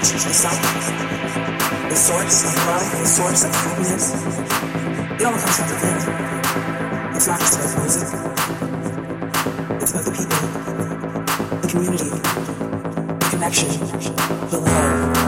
to to the source of love, the source of happiness. It all comes from within. It's not just about music. It's about the people, the community, the connection, the love.